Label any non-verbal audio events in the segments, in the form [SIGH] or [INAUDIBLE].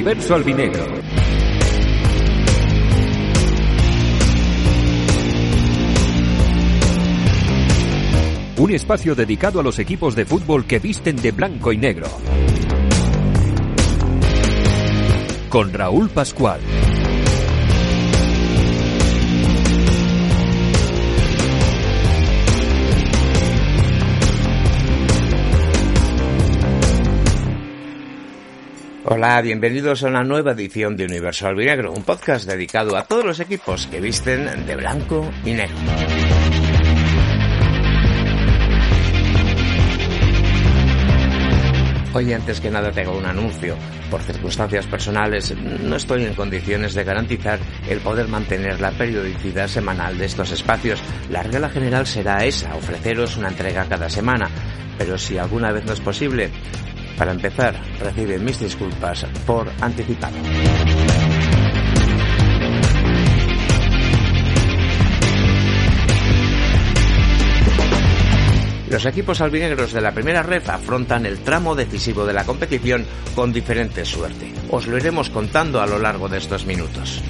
Universo Albinegro. Un espacio dedicado a los equipos de fútbol que visten de blanco y negro. Con Raúl Pascual. Hola, bienvenidos a una nueva edición de Universo Albinegro, un podcast dedicado a todos los equipos que visten de blanco y negro. Hoy antes que nada tengo un anuncio. Por circunstancias personales no estoy en condiciones de garantizar el poder mantener la periodicidad semanal de estos espacios. La regla general será esa, ofreceros una entrega cada semana. Pero si alguna vez no es posible, para empezar, reciben mis disculpas por anticipado. Los equipos albinegros de la primera red afrontan el tramo decisivo de la competición con diferente suerte. Os lo iremos contando a lo largo de estos minutos.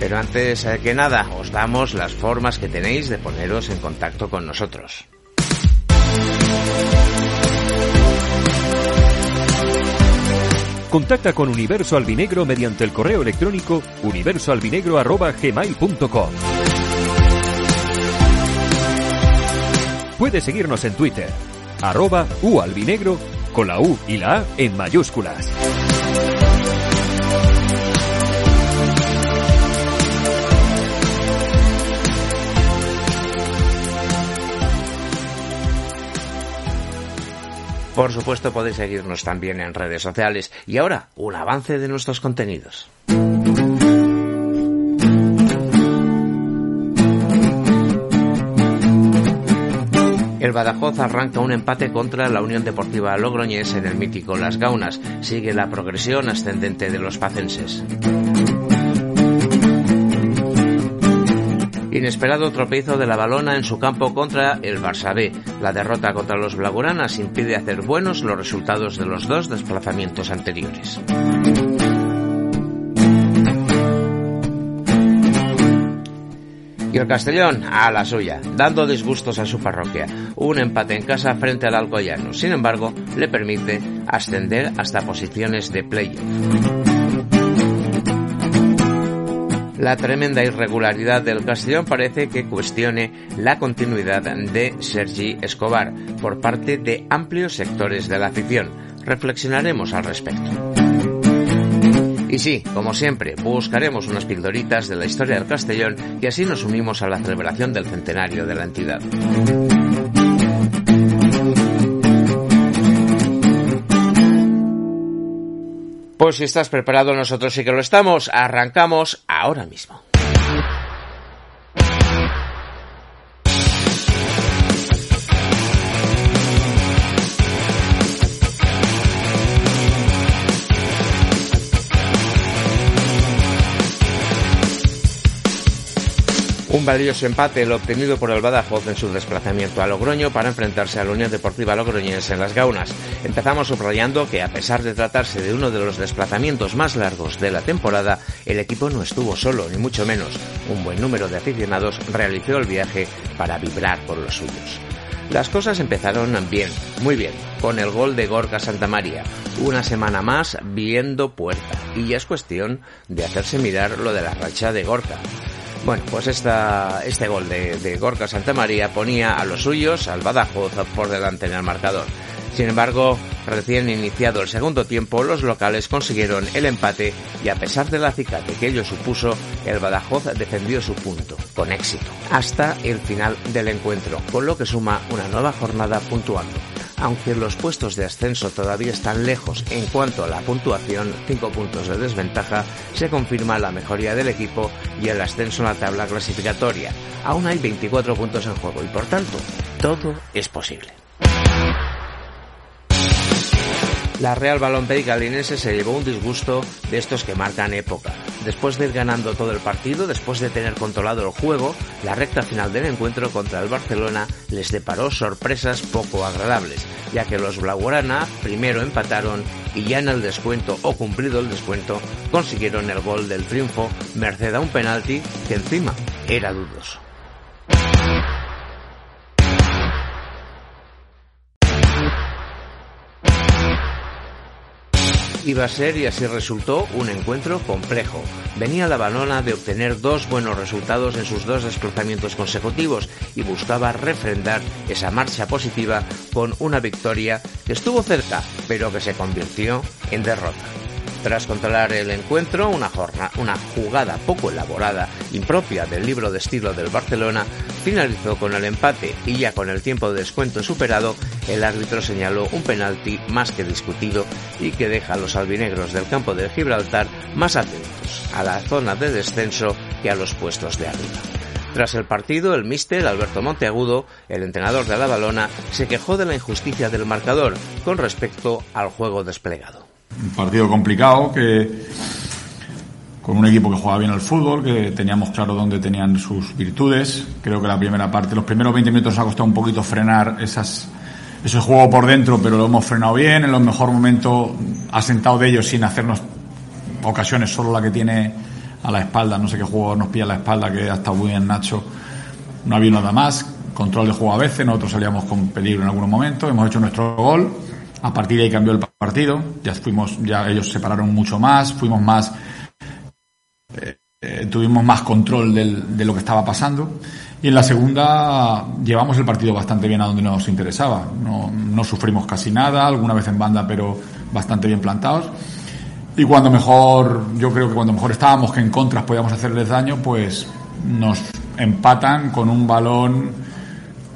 Pero antes que nada, os damos las formas que tenéis de poneros en contacto con nosotros. Contacta con Universo Albinegro mediante el correo electrónico universoalbinegro.gmail.com Puedes seguirnos en Twitter, arroba ualbinegro, con la U y la A en mayúsculas. Por supuesto podéis seguirnos también en redes sociales. Y ahora, un avance de nuestros contenidos. El Badajoz arranca un empate contra la Unión Deportiva Logroñés en el mítico Las Gaunas. Sigue la progresión ascendente de los pacenses. Inesperado tropiezo de la balona en su campo contra el Barça B. La derrota contra los Blaugranas impide hacer buenos los resultados de los dos desplazamientos anteriores. Y el Castellón a la suya, dando disgustos a su parroquia. Un empate en casa frente al Alcoyano. Sin embargo, le permite ascender hasta posiciones de playoff. La tremenda irregularidad del Castellón parece que cuestione la continuidad de Sergi Escobar por parte de amplios sectores de la afición. Reflexionaremos al respecto. Y sí, como siempre, buscaremos unas pildoritas de la historia del Castellón y así nos unimos a la celebración del centenario de la entidad. Si estás preparado, nosotros sí que lo estamos. Arrancamos ahora mismo. Un valioso empate el obtenido por el Badajoz en su desplazamiento a Logroño para enfrentarse a la Unión Deportiva Logroñés en las Gaunas. Empezamos subrayando que a pesar de tratarse de uno de los desplazamientos más largos de la temporada, el equipo no estuvo solo, ni mucho menos. Un buen número de aficionados realizó el viaje para vibrar por los suyos. Las cosas empezaron bien, muy bien, con el gol de Gorka Santamaría. Una semana más viendo puerta. Y ya es cuestión de hacerse mirar lo de la racha de Gorka. Bueno, pues esta, este gol de, Gorka Santamaría ponía a los suyos, al Badajoz, por delante en el marcador. Sin embargo, recién iniciado el segundo tiempo, los locales consiguieron el empate y a pesar del acicate que ello supuso, el Badajoz defendió su punto, con éxito, hasta el final del encuentro, con lo que suma una nueva jornada puntuando. Aunque los puestos de ascenso todavía están lejos en cuanto a la puntuación, 5 puntos de desventaja, se confirma la mejoría del equipo y el ascenso en la tabla clasificatoria. Aún hay 24 puntos en juego y por tanto, todo es posible. La Real Balompié Galinense se llevó un disgusto de estos que marcan época. Después de ir ganando todo el partido, después de tener controlado el juego, la recta final del encuentro contra el Barcelona les deparó sorpresas poco agradables, ya que los Blaugrana primero empataron y ya en el descuento o cumplido el descuento consiguieron el gol del triunfo merced a un penalti que encima era dudoso. Iba a ser y así resultó un encuentro complejo. Venía la balona de obtener dos buenos resultados en sus dos desplazamientos consecutivos y buscaba refrendar esa marcha positiva con una victoria que estuvo cerca, pero que se convirtió en derrota. Tras controlar el encuentro, una, una jugada poco elaborada, impropia del libro de estilo del Barcelona, finalizó con el empate y ya con el tiempo de descuento superado, el árbitro señaló un penalti más que discutido y que deja a los albinegros del campo de Gibraltar más atentos a la zona de descenso que a los puestos de arriba. Tras el partido, el míster Alberto Monteagudo, el entrenador de la balona, se quejó de la injusticia del marcador con respecto al juego desplegado un partido complicado que con un equipo que jugaba bien al fútbol, que teníamos claro dónde tenían sus virtudes. Creo que la primera parte, los primeros 20 minutos nos ha costado un poquito frenar esas, ese juego por dentro, pero lo hemos frenado bien. En los mejores momentos ha sentado de ellos sin hacernos ocasiones, solo la que tiene a la espalda. No sé qué juego nos pilla a la espalda, que ha estado muy bien Nacho. No ha habido nada más. Control de juego a veces, nosotros salíamos con peligro en algunos momentos. Hemos hecho nuestro gol a partir de ahí cambió el partido, ya fuimos, ya ellos separaron mucho más, fuimos más, eh, tuvimos más control de lo que estaba pasando. Y en la segunda llevamos el partido bastante bien a donde nos interesaba. No, no sufrimos casi nada, alguna vez en banda, pero bastante bien plantados. Y cuando mejor, yo creo que cuando mejor estábamos, que en contras podíamos hacerles daño, pues nos empatan con un balón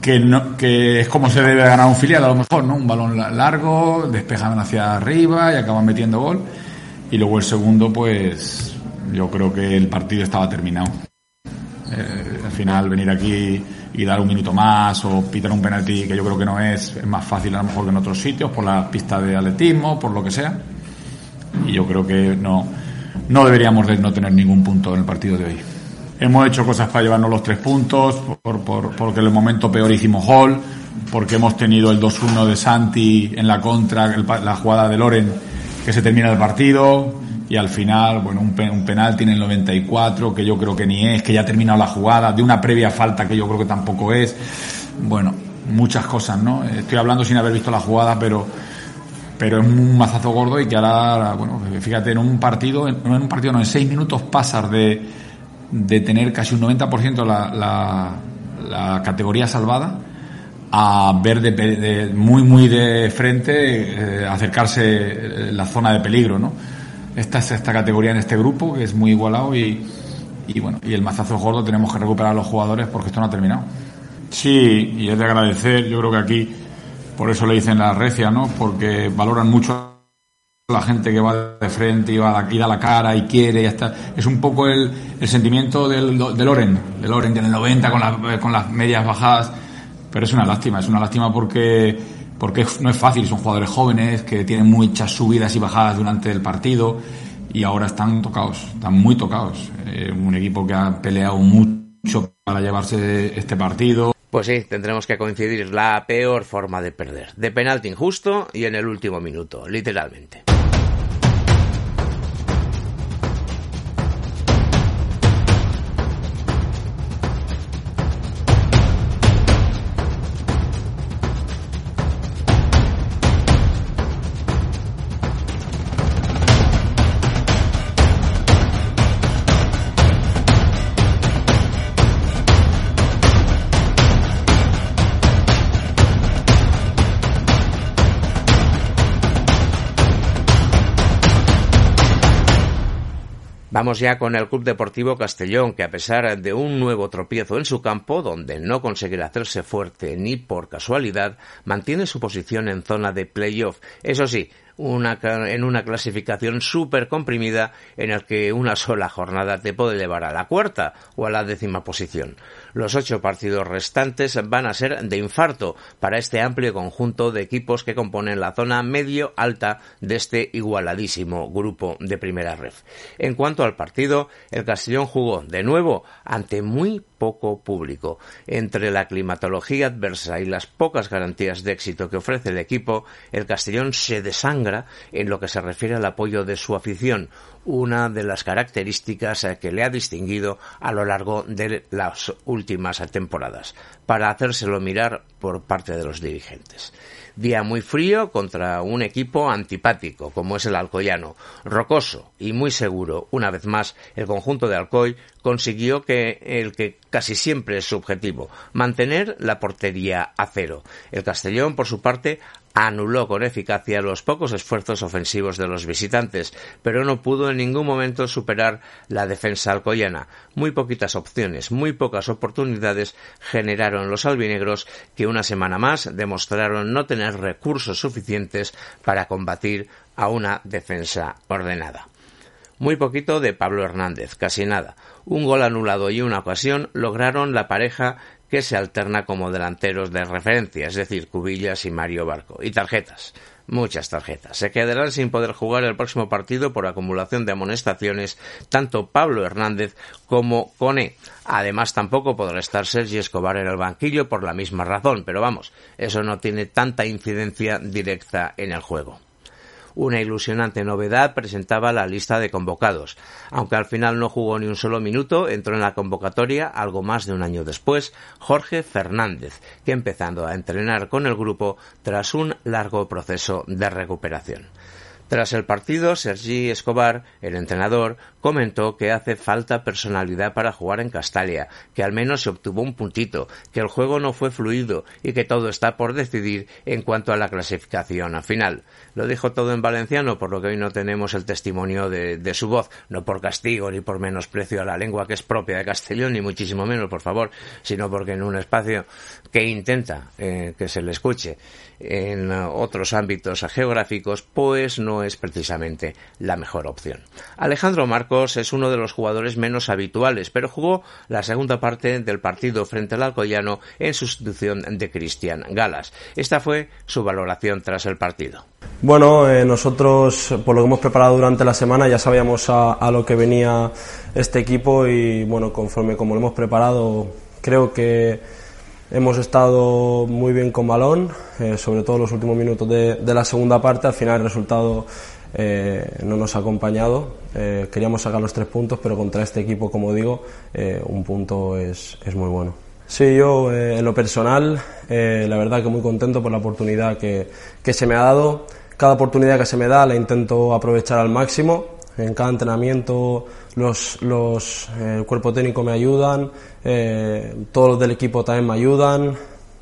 que, no, que es como se debe ganar un filial a lo mejor, ¿no? Un balón largo, despejan hacia arriba y acaban metiendo gol. Y luego el segundo, pues yo creo que el partido estaba terminado. Eh, al final venir aquí y dar un minuto más o pitar un penalti que yo creo que no es, es más fácil a lo mejor que en otros sitios por la pista de atletismo, por lo que sea. Y yo creo que no, no deberíamos de no tener ningún punto en el partido de hoy. Hemos hecho cosas para llevarnos los tres puntos, por, por, porque en el momento peor hicimos gol, porque hemos tenido el 2-1 de Santi en la contra, la jugada de Loren, que se termina el partido, y al final, bueno, un, un penalti en el 94, que yo creo que ni es, que ya ha terminado la jugada, de una previa falta que yo creo que tampoco es. Bueno, muchas cosas, ¿no? Estoy hablando sin haber visto la jugada, pero pero es un mazazo gordo y que ahora, bueno, fíjate, en un partido, no en un partido, no, en seis minutos pasas de de tener casi un 90% la, la, la categoría salvada a ver de, muy muy de frente eh, acercarse eh, la zona de peligro no esta es esta categoría en este grupo que es muy igualado y, y bueno y el mazazo gordo tenemos que recuperar a los jugadores porque esto no ha terminado. Sí y es de agradecer yo creo que aquí por eso le dicen la recia no porque valoran mucho la gente que va de frente y, va da la cara y quiere y está. Es un poco el, el sentimiento del, de Loren de Loren el 90 con, la, con las medias bajadas. Pero es una lástima es una lástima porque porque no es fácil son jugadores jóvenes que tienen muchas subidas y bajadas durante el partido y ahora están tocados están muy tocados. Eh, un equipo que ha peleado mucho para llevarse este partido. Pues sí, tendremos que coincidir. La peor forma de perder. De penalti injusto y en el último minuto, literalmente. Vamos ya con el Club Deportivo Castellón, que a pesar de un nuevo tropiezo en su campo, donde no conseguirá hacerse fuerte ni por casualidad, mantiene su posición en zona de playoff. Eso sí, una, en una clasificación súper comprimida en el que una sola jornada te puede llevar a la cuarta o a la décima posición. Los ocho partidos restantes van a ser de infarto para este amplio conjunto de equipos que componen la zona medio-alta de este igualadísimo grupo de primera ref. En cuanto al partido, el Castellón jugó de nuevo ante muy poco público. Entre la climatología adversa y las pocas garantías de éxito que ofrece el equipo, el Castellón se desangra en lo que se refiere al apoyo de su afición, una de las características que le ha distinguido a lo largo de las últimas temporadas, para hacérselo mirar por parte de los dirigentes. Día muy frío contra un equipo antipático como es el Alcoyano, rocoso y muy seguro. Una vez más, el conjunto de Alcoy consiguió que el que casi siempre es su objetivo, mantener la portería a cero. El Castellón, por su parte, anuló con eficacia los pocos esfuerzos ofensivos de los visitantes, pero no pudo en ningún momento superar la defensa alcoyana. Muy poquitas opciones, muy pocas oportunidades generaron los albinegros que una semana más demostraron no tener recursos suficientes para combatir a una defensa ordenada. Muy poquito de Pablo Hernández, casi nada. Un gol anulado y una ocasión lograron la pareja que se alterna como delanteros de referencia, es decir, Cubillas y Mario Barco. Y tarjetas, muchas tarjetas. Se quedarán sin poder jugar el próximo partido por acumulación de amonestaciones tanto Pablo Hernández como Cone. Además, tampoco podrá estar Sergi Escobar en el banquillo por la misma razón, pero vamos, eso no tiene tanta incidencia directa en el juego. Una ilusionante novedad presentaba la lista de convocados. Aunque al final no jugó ni un solo minuto, entró en la convocatoria algo más de un año después Jorge Fernández, que empezando a entrenar con el grupo tras un largo proceso de recuperación. Tras el partido, Sergi Escobar, el entrenador, comentó que hace falta personalidad para jugar en Castalia, que al menos se obtuvo un puntito, que el juego no fue fluido y que todo está por decidir en cuanto a la clasificación final. Lo dijo todo en valenciano, por lo que hoy no tenemos el testimonio de, su voz, no por castigo ni por menosprecio a la lengua que es propia de Castellón, ni muchísimo menos, por favor, sino porque en un espacio que intenta eh, que se le escuche en otros ámbitos geográficos, pues no es precisamente la mejor opción. Alejandro Es uno de los jugadores menos habituales, pero jugó la segunda parte del partido frente al Alcoyano en sustitución de Cristian Galas. Esta fue su valoración tras el partido. Bueno, eh, nosotros por lo que hemos preparado durante la semana ya sabíamos a, a, lo que venía este equipo y bueno, conforme como lo hemos preparado, creo que Hemos estado muy bien con balón, eh, sobre todo los últimos minutos de, la segunda parte. Al final el resultado eh, no nos ha acompañado. Eh, queríamos sacar los tres puntos, pero contra este equipo, como digo, un punto es, es, muy bueno. Sí, yo en lo personal, la verdad que muy contento por la oportunidad que, que se me ha dado. Cada oportunidad que se me da la intento aprovechar al máximo en cada entrenamiento los, los eh, el cuerpo técnico me ayudan, eh, todos los del equipo también me ayudan,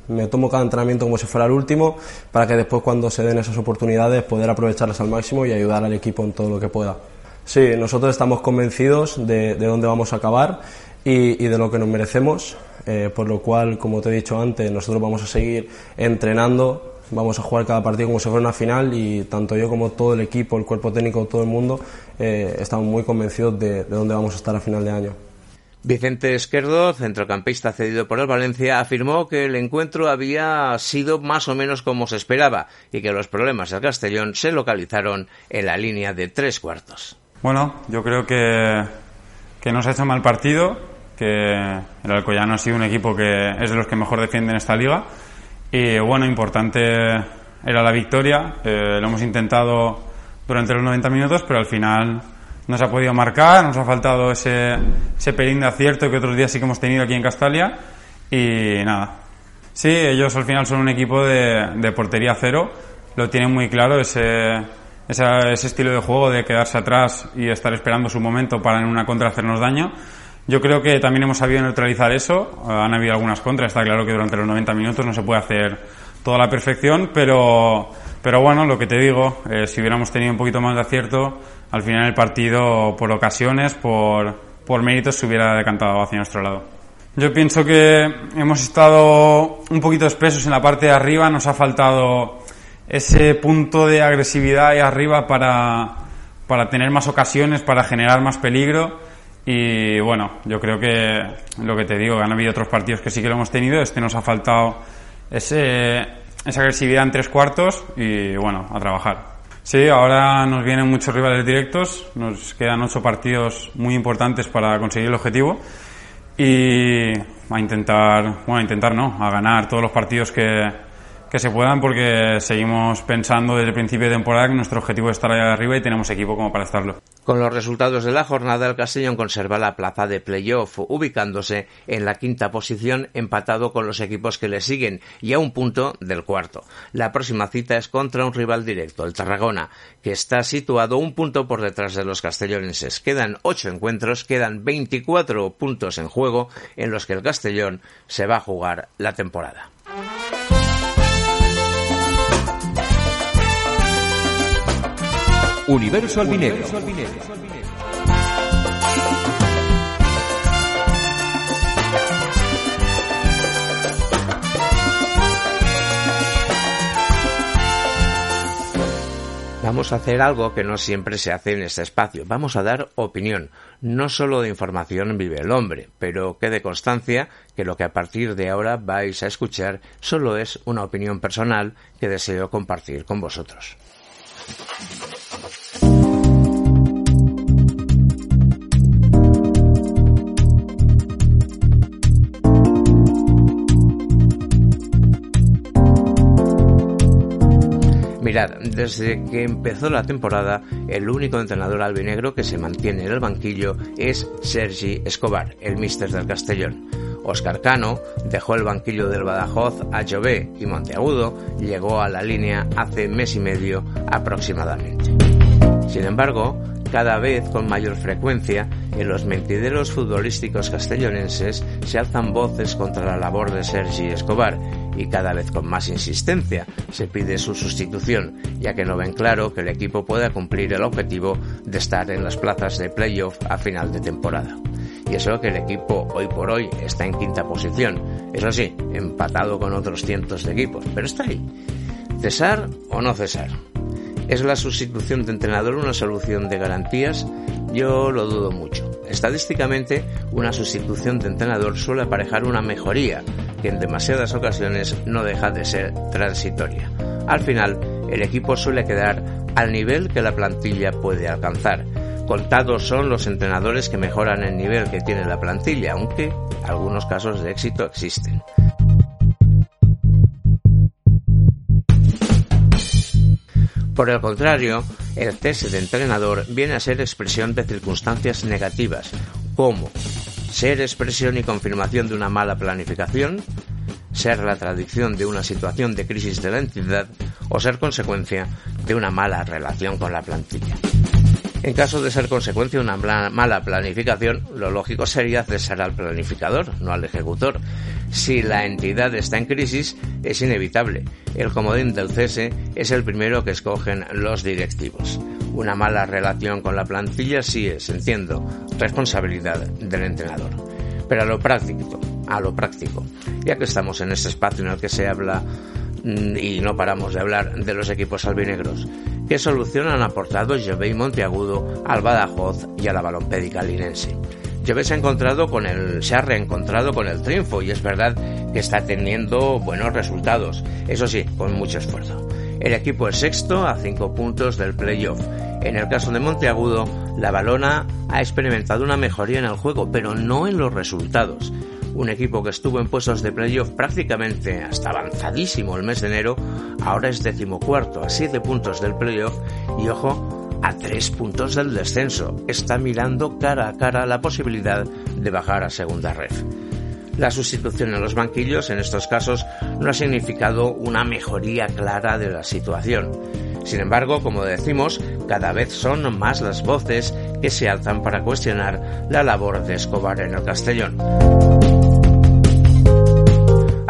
me tomo cada entrenamiento como si fuera el último para que después cuando se den esas oportunidades poder aprovecharlas al máximo y ayudar al equipo en todo lo que pueda. Sí, nosotros estamos convencidos de, de dónde vamos a acabar y, y de lo que nos merecemos, eh, por lo cual, como te he dicho antes, nosotros vamos a seguir entrenando vamos a jugar cada partido como si fuera una final y tanto yo como todo el equipo, el cuerpo técnico, todo el mundo eh, estamos muy convencidos de, dónde vamos a estar a final de año. Vicente Esquerdo, centrocampista cedido por el Valencia, afirmó que el encuentro había sido más o menos como se esperaba y que los problemas del Castellón se localizaron en la línea de tres cuartos. Bueno, yo creo que, que nos ha hecho mal partido, que el Alcoyano ha sido un equipo que es de los que mejor defienden esta liga y bueno, importante era la victoria. Eh, lo hemos intentado durante los 90 minutos, pero al final no se ha podido marcar, nos ha faltado ese, ese pelín de acierto que otros días sí que hemos tenido aquí en Castalia. Y nada. Sí, ellos al final son un equipo de, de portería cero, lo tienen muy claro, ese, ese, ese, estilo de juego de quedarse atrás y estar esperando su momento para en una contra hacernos daño. Yo creo que también hemos sabido neutralizar eso. Han habido algunas contras. Está claro que durante los 90 minutos no se puede hacer toda la perfección, pero, pero bueno, lo que te digo, eh, si hubiéramos tenido un poquito más de acierto, al final el partido, por ocasiones, por, por méritos, se hubiera decantado hacia nuestro lado. Yo pienso que hemos estado un poquito espesos en la parte de arriba, nos ha faltado ese punto de agresividad ahí arriba para, para tener más ocasiones, para generar más peligro. Y bueno, yo creo que lo que te digo, han habido otros partidos que sí que lo hemos tenido, este nos ha faltado ese, esa agresividad en tres cuartos y bueno, a trabajar. Sí, ahora nos vienen muchos rivales directos, nos quedan ocho partidos muy importantes para conseguir el objetivo y a intentar, bueno, a intentar no, a ganar todos los partidos que, que se puedan porque seguimos pensando desde el principio de temporada que nuestro objetivo es estar allá arriba y tenemos equipo como para estarlo. Con los resultados de la jornada, el Castellón conserva la plaza de playoff, ubicándose en la quinta posición, empatado con los equipos que le siguen y a un punto del cuarto. La próxima cita es contra un rival directo, el Tarragona, que está situado un punto por detrás de los castellonenses. Quedan ocho encuentros, quedan 24 puntos en juego en los que el Castellón se va a jugar la temporada. Universo Albinegro. Vamos a hacer algo que no siempre se hace en este espacio. Vamos a dar opinión. No solo de información vive el hombre, pero quede constancia que lo que a partir de ahora vais a escuchar solo es una opinión personal que deseo compartir con vosotros. Mirad, desde que empezó la temporada, el único entrenador albinegro que se mantiene en el banquillo es Sergi Escobar, el míster del Castellón. Oscar Cano dejó el banquillo del Badajoz a Jové y Monteagudo llegó a la línea hace mes y medio aproximadamente. Sin embargo, cada vez con mayor frecuencia, en los mentideros futbolísticos castellonenses se alzan voces contra la labor de Sergi Escobar y cada vez con más insistencia se pide su sustitución, ya que no ven claro que el equipo pueda cumplir el objetivo de estar en las plazas de playoff a final de temporada. Y eso que el equipo hoy por hoy está en quinta posición, eso sí, empatado con otros cientos de equipos, pero está ahí. ¿Cesar o no cesar? ¿Es la sustitución de entrenador una solución de garantías? Yo lo dudo mucho. Estadísticamente, una sustitución de entrenador suele aparejar una mejoría, que en demasiadas ocasiones no deja de ser transitoria. Al final, el equipo suele quedar al nivel que la plantilla puede alcanzar. Contados son los entrenadores que mejoran el nivel que tiene la plantilla, aunque algunos casos de éxito existen. Por el contrario, el cese de entrenador viene a ser expresión de circunstancias negativas, como ser expresión y confirmación de una mala planificación, ser la tradición de una situación de crisis de la entidad o ser consecuencia de una mala relación con la plantilla. En caso de ser consecuencia de una mala planificación, lo lógico sería cesar al planificador, no al ejecutor. Si la entidad está en crisis, es inevitable. El comodín del cese es el primero que escogen los directivos. Una mala relación con la plantilla sí es, entiendo, responsabilidad del entrenador. Pero a lo práctico, a lo práctico, ya que estamos en este espacio en el que se habla mm, y no paramos de hablar de los equipos albinegros, ¿Qué solución han aportado Jové y Monteagudo al Badajoz y a la balompédica linense? Jové se ha encontrado con el, se ha reencontrado con el triunfo y es verdad que está teniendo buenos resultados, eso sí, con mucho esfuerzo. El equipo es sexto a cinco puntos del playoff. En el caso de Monteagudo, la balona ha experimentado una mejoría en el juego, pero no en los resultados un equipo que estuvo en puestos de playoff prácticamente hasta avanzadísimo el mes de enero, ahora es decimocuarto a siete puntos del playoff y ojo, a tres puntos del descenso. Está mirando cara a cara la posibilidad de bajar a segunda red. La sustitución en los banquillos en estos casos no ha significado una mejoría clara de la situación. Sin embargo, como decimos, cada vez son más las voces que se alzan para cuestionar la labor de Escobar en el Castellón.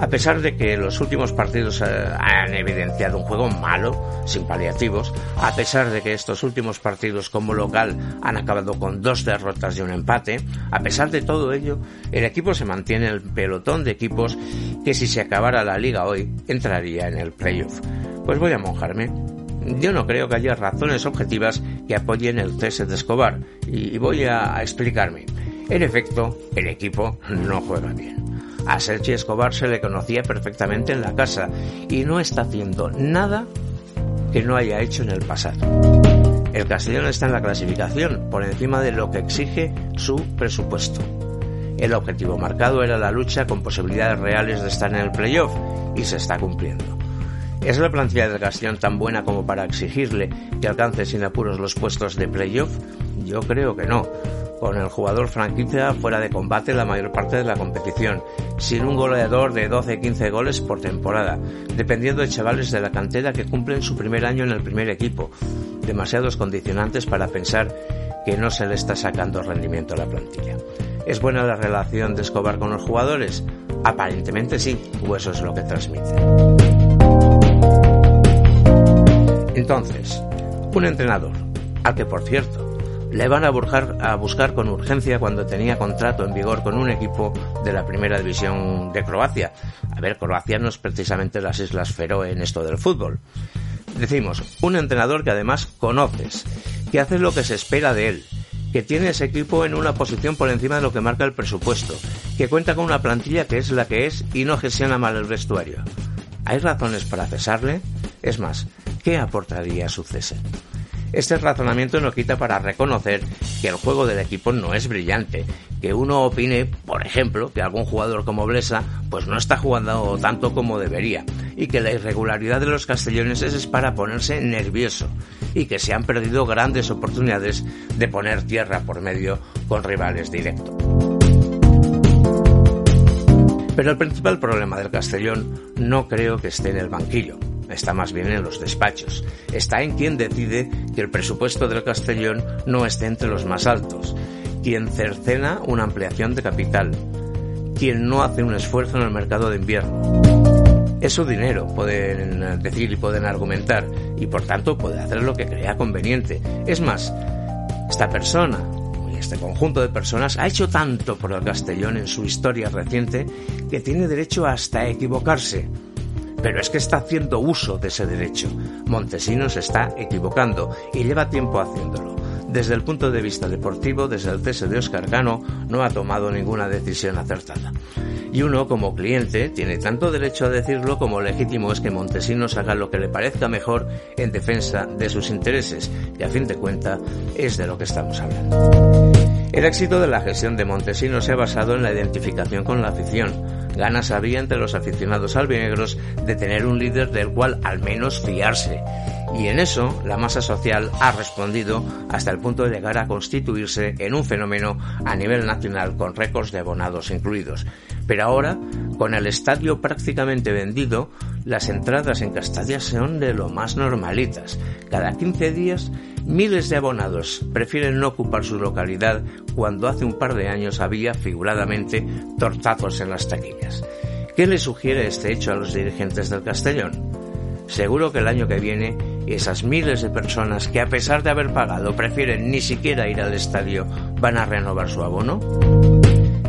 A pesar de que los últimos partidos eh, han evidenciado un juego malo, sin paliativos, a pesar de que estos últimos partidos como local han acabado con dos derrotas y un empate, a pesar de todo ello, el equipo se mantiene en el pelotón de equipos que si se acabara la liga hoy entraría en el playoff. Pues voy a mojarme. Yo no creo que haya razones objetivas que apoyen el cese de Escobar y voy a explicarme. En efecto, el equipo no juega bien. A Sergi Escobar se le conocía perfectamente en la casa y no está haciendo nada que no haya hecho en el pasado. El Castellón está en la clasificación por encima de lo que exige su presupuesto. El objetivo marcado era la lucha con posibilidades reales de estar en el playoff y se está cumpliendo. ¿Es la plantilla del Castellón tan buena como para exigirle que alcance sin apuros los puestos de playoff? Yo creo que no con el jugador franquicia fuera de combate la mayor parte de la competición, sin un goleador de 12-15 goles por temporada, dependiendo de chavales de la cantera que cumplen su primer año en el primer equipo, demasiados condicionantes para pensar que no se le está sacando rendimiento a la plantilla. ¿Es buena la relación de Escobar con los jugadores? Aparentemente sí, o eso es lo que transmite. Entonces, un entrenador, al que por cierto le van a buscar, a buscar con urgencia cuando tenía contrato en vigor con un equipo de la primera división de Croacia. A ver, Croacia no es precisamente las Islas Feroe en esto del fútbol. Decimos, un entrenador que además conoces, que hace lo que se espera de él, que tiene ese equipo en una posición por encima de lo que marca el presupuesto, que cuenta con una plantilla que es la que es y no gestiona mal el vestuario. ¿Hay razones para cesarle? Es más, ¿qué aportaría su cese? Este razonamiento no quita para reconocer que el juego del equipo no es brillante, que uno opine, por ejemplo, que algún jugador como Blesa pues no está jugando tanto como debería. Y que la irregularidad de los castelloneses es para ponerse nervioso. Y que se han perdido grandes oportunidades de poner tierra por medio con rivales directos. Pero el principal problema del Castellón no creo que esté en el banquillo está más bien en los despachos. Está en quien decide que el presupuesto del Castellón no esté entre los más altos, quien cercena una ampliación de capital, quien no hace un esfuerzo en el mercado de invierno. Es su dinero, pueden decir y pueden argumentar, y por tanto puede hacer lo que crea conveniente. Es más, esta persona, y este conjunto de personas, ha hecho tanto por el Castellón en su historia reciente que tiene derecho hasta a equivocarse pero es que está haciendo uso de ese derecho. Montesinos está equivocando y lleva tiempo haciéndolo. Desde el punto de vista deportivo, desde el cese de Oscar Gano, no ha tomado ninguna decisión acertada. Y uno, como cliente, tiene tanto derecho a decirlo como legítimo es que Montesinos haga lo que le parezca mejor en defensa de sus intereses, que a fin de cuentas es de lo que estamos hablando. El éxito de la gestión de Montesinos se ha basado en la identificación con la afición, ganas había entre los aficionados albinegros de tener un líder del cual al menos fiarse. Y en eso la masa social ha respondido hasta el punto de llegar a constituirse en un fenómeno a nivel nacional con récords de abonados incluidos. Pero ahora, con el estadio prácticamente vendido, las entradas en Castalia son de lo más normalitas. Cada 15 días, miles de abonados prefieren no ocupar su localidad cuando hace un par de años había figuradamente tortazos en las taquillas. ¿Qué le sugiere este hecho a los dirigentes del Castellón? Seguro que el año que viene esas miles de personas que a pesar de haber pagado prefieren ni siquiera ir al estadio van a renovar su abono.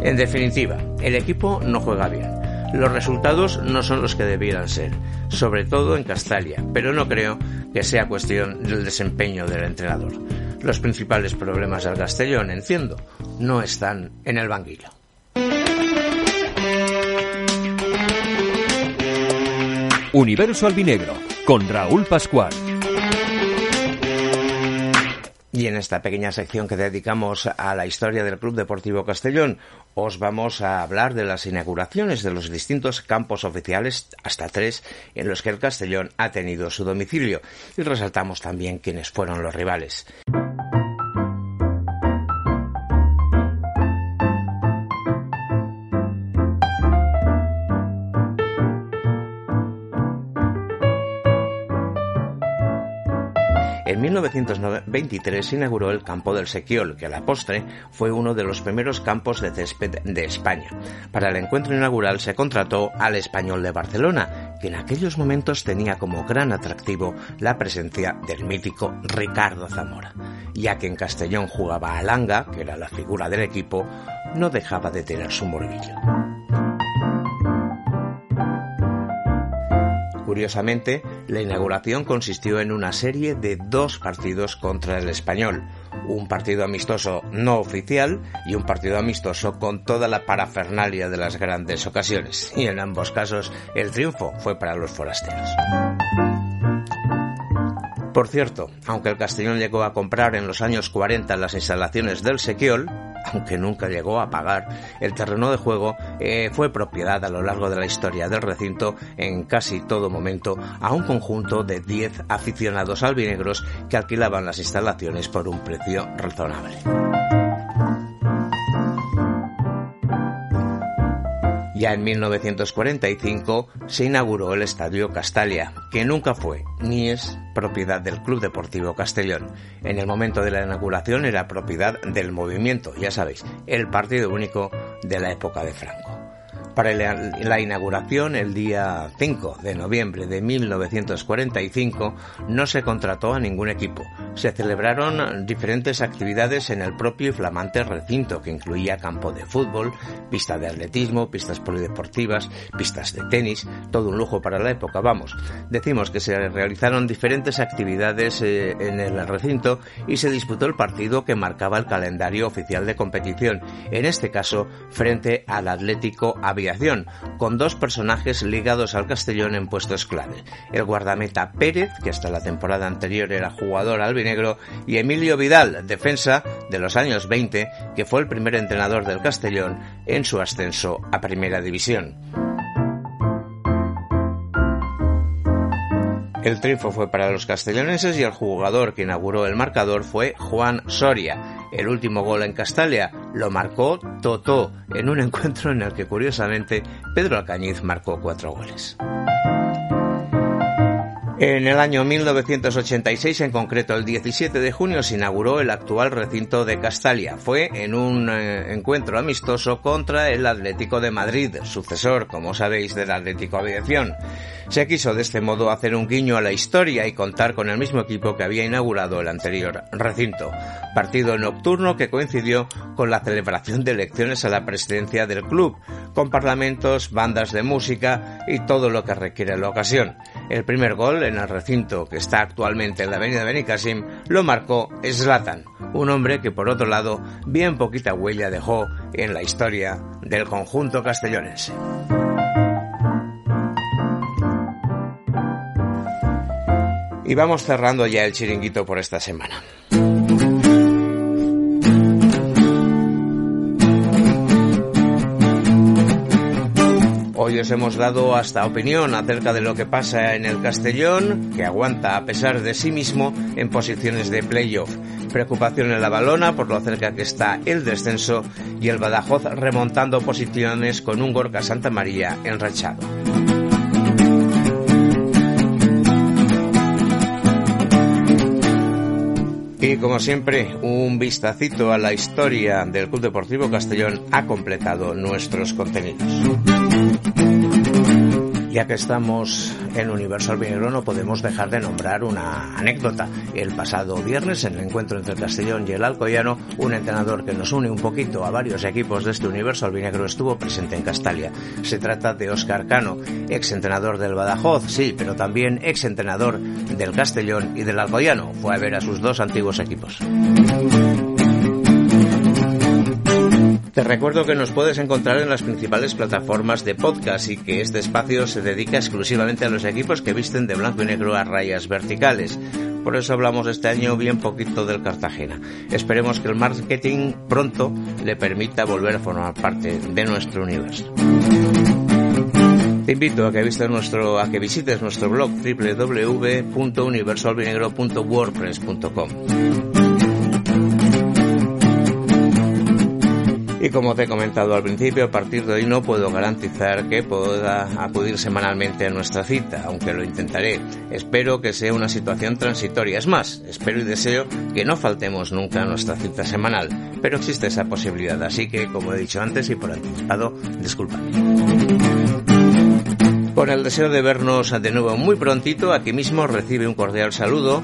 En definitiva, el equipo no juega bien. Los resultados no son los que debieran ser, sobre todo en Castalia, pero no creo que sea cuestión del desempeño del entrenador. Los principales problemas del Castellón, entiendo, no están en el banquillo. Universo Albinegro, con Raúl Pascual. Y en esta pequeña sección que dedicamos a la historia del Club Deportivo Castellón, os vamos a hablar de las inauguraciones de los distintos campos oficiales, hasta tres, en los que el Castellón ha tenido su domicilio. Y resaltamos también quiénes fueron los rivales. 1923 se inauguró el campo del Sequiol, que a la postre fue uno de los primeros campos de césped de España. Para el encuentro inaugural se contrató al Español de Barcelona, que en aquellos momentos tenía como gran atractivo la presencia del mítico Ricardo Zamora. Ya que en Castellón jugaba a Langa, que era la figura del equipo, no dejaba de tener su morbillo. Curiosamente, la inauguración consistió en una serie de dos partidos contra el español, un partido amistoso no oficial y un partido amistoso con toda la parafernalia de las grandes ocasiones, y en ambos casos el triunfo fue para los forasteros. Por cierto, aunque el Castellón llegó a comprar en los años 40 las instalaciones del Sequiol, aunque nunca llegó a pagar, el terreno de juego eh, fue propiedad a lo largo de la historia del recinto en casi todo momento a un conjunto de 10 aficionados albinegros que alquilaban las instalaciones por un precio razonable. Ya en 1945 se inauguró el Estadio Castalia, que nunca fue ni es propiedad del Club Deportivo Castellón. En el momento de la inauguración era propiedad del movimiento, ya sabéis, el partido único de la época de Franco. Para la inauguración, el día 5 de noviembre de 1945, no se contrató a ningún equipo. Se celebraron diferentes actividades en el propio y flamante recinto, que incluía campo de fútbol, pista de atletismo, pistas polideportivas, pistas de tenis, todo un lujo para la época, vamos. Decimos que se realizaron diferentes actividades eh, en el recinto y se disputó el partido que marcaba el calendario oficial de competición, en este caso frente al Atlético Con dos personajes ligados al Castellón en puestos clave. El guardameta Pérez, que hasta la temporada anterior era jugador albinegro, y Emilio Vidal, defensa de los años 20, que fue el primer entrenador del Castellón en su ascenso a Primera División. El triunfo fue para los castellonenses y el jugador que inauguró el marcador fue Juan Soria. El último gol en Castalia lo marcó Totó en un [LAUGHS] encuentro en el que curiosamente Pedro Alcañiz marcó cuatro goles. En el año 1986, en concreto el 17 de junio, se inauguró el actual recinto de Castalia. Fue en un eh, encuentro amistoso contra el Atlético de Madrid, sucesor, como sabéis, del Atlético Aviación. Se quiso de este modo hacer un guiño a la historia y contar con el mismo equipo que había inaugurado el anterior recinto. Partido nocturno que coincidió con la celebración de elecciones a la presidencia del club, con parlamentos, bandas de música y todo lo que requiere la ocasión. El primer gol en el recinto que está actualmente en la avenida Benicassim lo marcó Slatan, un hombre que por otro lado bien poquita huella dejó en la historia del conjunto castellonense. Y vamos cerrando ya el chiringuito por esta semana. Hoy os hemos dado hasta opinión acerca de lo que pasa en el Castellón, que aguanta a pesar de sí mismo en posiciones de playoff. Preocupación en la balona por lo cerca que está el descenso y el Badajoz remontando posiciones con un Gorka Santa María enrachado. Y como siempre, un vistacito a la historia del Club Deportivo Castellón ha completado nuestros contenidos. Ya que estamos en Universal Vinegro no podemos dejar de nombrar una anécdota. El pasado viernes, en el encuentro entre el Castellón y el Alcoyano, un entrenador que nos une un poquito a varios equipos de este Universal Vinegro estuvo presente en Castalia. Se trata de Oscar Cano, ex entrenador del Badajoz, sí, pero también ex entrenador del Castellón y del Alcoyano. Fue a ver a sus dos antiguos equipos. Te recuerdo que nos puedes encontrar en las principales plataformas de podcast y que este espacio se dedica exclusivamente a los equipos que visten de blanco y negro a rayas verticales. Por eso hablamos este año bien poquito del Cartagena. Esperemos que el marketing pronto le permita volver a formar parte de nuestro universo. Te invito a que visites nuestro, a que visites nuestro blog www.universalvinegro.wordpress.com. Y como te he comentado al principio, a partir de hoy no puedo garantizar que pueda acudir semanalmente a nuestra cita, aunque lo intentaré. Espero que sea una situación transitoria. Es más, espero y deseo que no faltemos nunca a nuestra cita semanal. Pero existe esa posibilidad, así que, como he dicho antes y por anticipado, disculpadme. Con el deseo de vernos de nuevo muy prontito, aquí mismo recibe un cordial saludo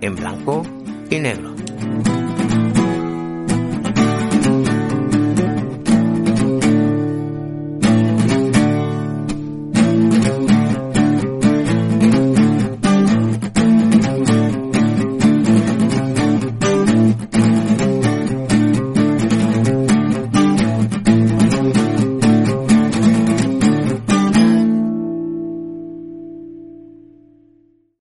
en blanco y negro.